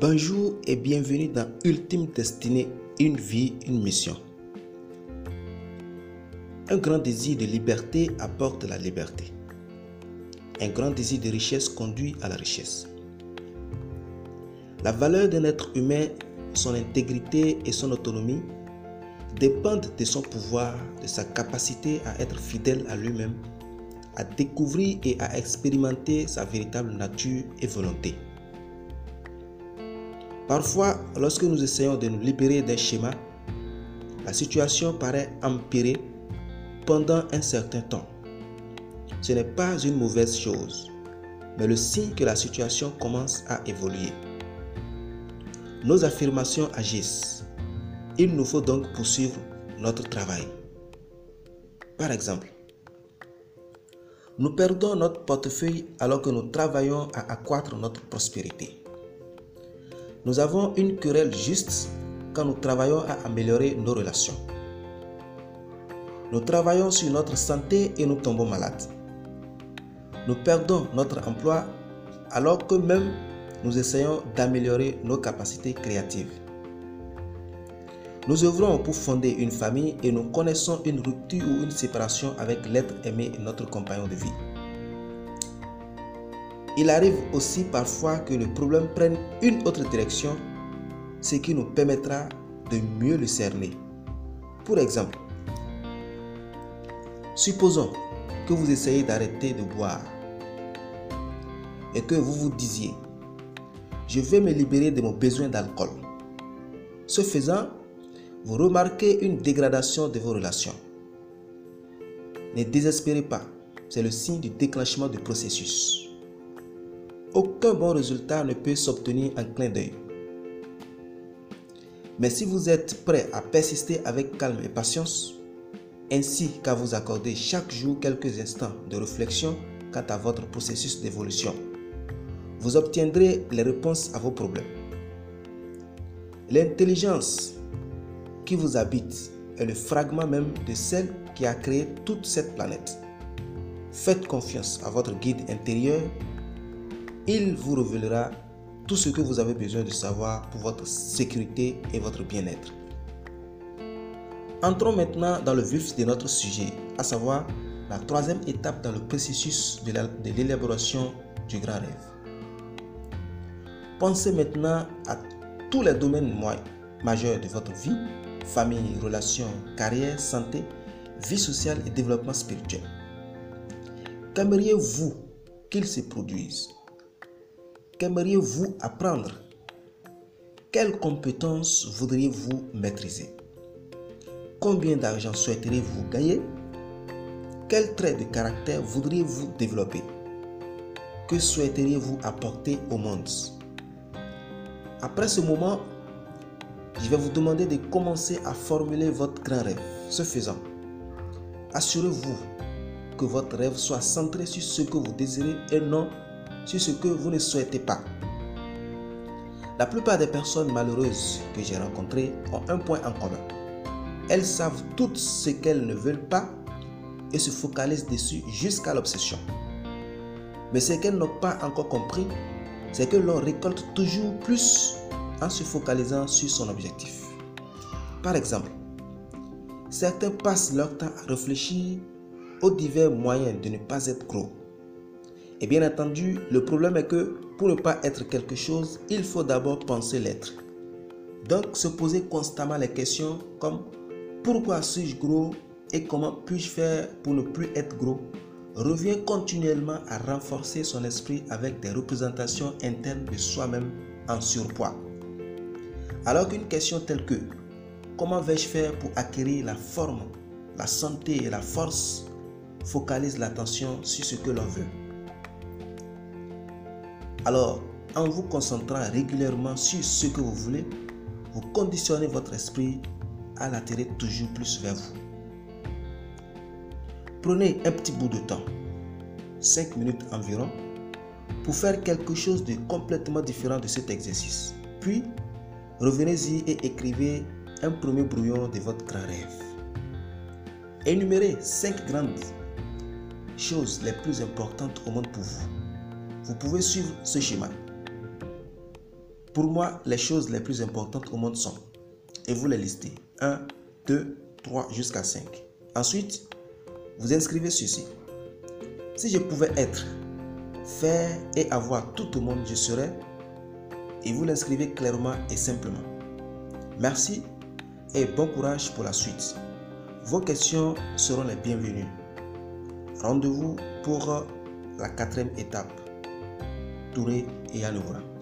Bonjour et bienvenue dans Ultime Destinée, une vie, une mission. Un grand désir de liberté apporte la liberté. Un grand désir de richesse conduit à la richesse. La valeur d'un être humain, son intégrité et son autonomie dépendent de son pouvoir, de sa capacité à être fidèle à lui-même, à découvrir et à expérimenter sa véritable nature et volonté. Parfois, lorsque nous essayons de nous libérer d'un schéma, la situation paraît empirer pendant un certain temps. Ce n'est pas une mauvaise chose, mais le signe que la situation commence à évoluer. Nos affirmations agissent. Il nous faut donc poursuivre notre travail. Par exemple, nous perdons notre portefeuille alors que nous travaillons à accroître notre prospérité. Nous avons une querelle juste quand nous travaillons à améliorer nos relations. Nous travaillons sur notre santé et nous tombons malades. Nous perdons notre emploi alors que même nous essayons d'améliorer nos capacités créatives. Nous œuvrons pour fonder une famille et nous connaissons une rupture ou une séparation avec l'être aimé et notre compagnon de vie. Il arrive aussi parfois que le problème prenne une autre direction, ce qui nous permettra de mieux le cerner. Pour exemple, supposons que vous essayez d'arrêter de boire et que vous vous disiez, je vais me libérer de mon besoin d'alcool. Ce faisant, vous remarquez une dégradation de vos relations. Ne désespérez pas, c'est le signe du déclenchement du processus. Aucun bon résultat ne peut s'obtenir en clin d'œil. Mais si vous êtes prêt à persister avec calme et patience, ainsi qu'à vous accorder chaque jour quelques instants de réflexion quant à votre processus d'évolution, vous obtiendrez les réponses à vos problèmes. L'intelligence qui vous habite est le fragment même de celle qui a créé toute cette planète. Faites confiance à votre guide intérieur il vous révélera tout ce que vous avez besoin de savoir pour votre sécurité et votre bien-être. Entrons maintenant dans le vif de notre sujet, à savoir la troisième étape dans le processus de l'élaboration du grand rêve. Pensez maintenant à tous les domaines majeurs de votre vie, famille, relations, carrière, santé, vie sociale et développement spirituel. Qu'aimeriez-vous qu'ils se produisent? Qu'aimeriez-vous apprendre? Quelles compétences voudriez-vous maîtriser? Combien d'argent souhaiteriez-vous gagner? Quels traits de caractère voudriez-vous développer? Que souhaiteriez-vous apporter au monde? Après ce moment, je vais vous demander de commencer à formuler votre grand rêve. Ce faisant, assurez-vous que votre rêve soit centré sur ce que vous désirez et non sur ce que vous ne souhaitez pas. La plupart des personnes malheureuses que j'ai rencontrées ont un point en commun. Elles savent tout ce qu'elles ne veulent pas et se focalisent dessus jusqu'à l'obsession. Mais ce qu'elles n'ont pas encore compris, c'est que l'on récolte toujours plus en se focalisant sur son objectif. Par exemple, certains passent leur temps à réfléchir aux divers moyens de ne pas être gros. Et bien entendu, le problème est que pour ne pas être quelque chose, il faut d'abord penser l'être. Donc se poser constamment les questions comme pourquoi suis-je gros et comment puis-je faire pour ne plus être gros revient continuellement à renforcer son esprit avec des représentations internes de soi-même en surpoids. Alors qu'une question telle que comment vais-je faire pour acquérir la forme, la santé et la force focalise l'attention sur ce que l'on veut. Alors, en vous concentrant régulièrement sur ce que vous voulez, vous conditionnez votre esprit à l'attirer toujours plus vers vous. Prenez un petit bout de temps, 5 minutes environ, pour faire quelque chose de complètement différent de cet exercice. Puis, revenez-y et écrivez un premier brouillon de votre grand rêve. Énumérez 5 grandes choses les plus importantes au monde pour vous vous pouvez suivre ce schéma. Pour moi, les choses les plus importantes au monde sont, et vous les listez, 1, 2, 3 jusqu'à 5. Ensuite, vous inscrivez ceci. Si je pouvais être, faire et avoir tout au monde, je serais, et vous l'inscrivez clairement et simplement. Merci et bon courage pour la suite. Vos questions seront les bienvenues. Rendez-vous pour la quatrième étape. Et Anoura.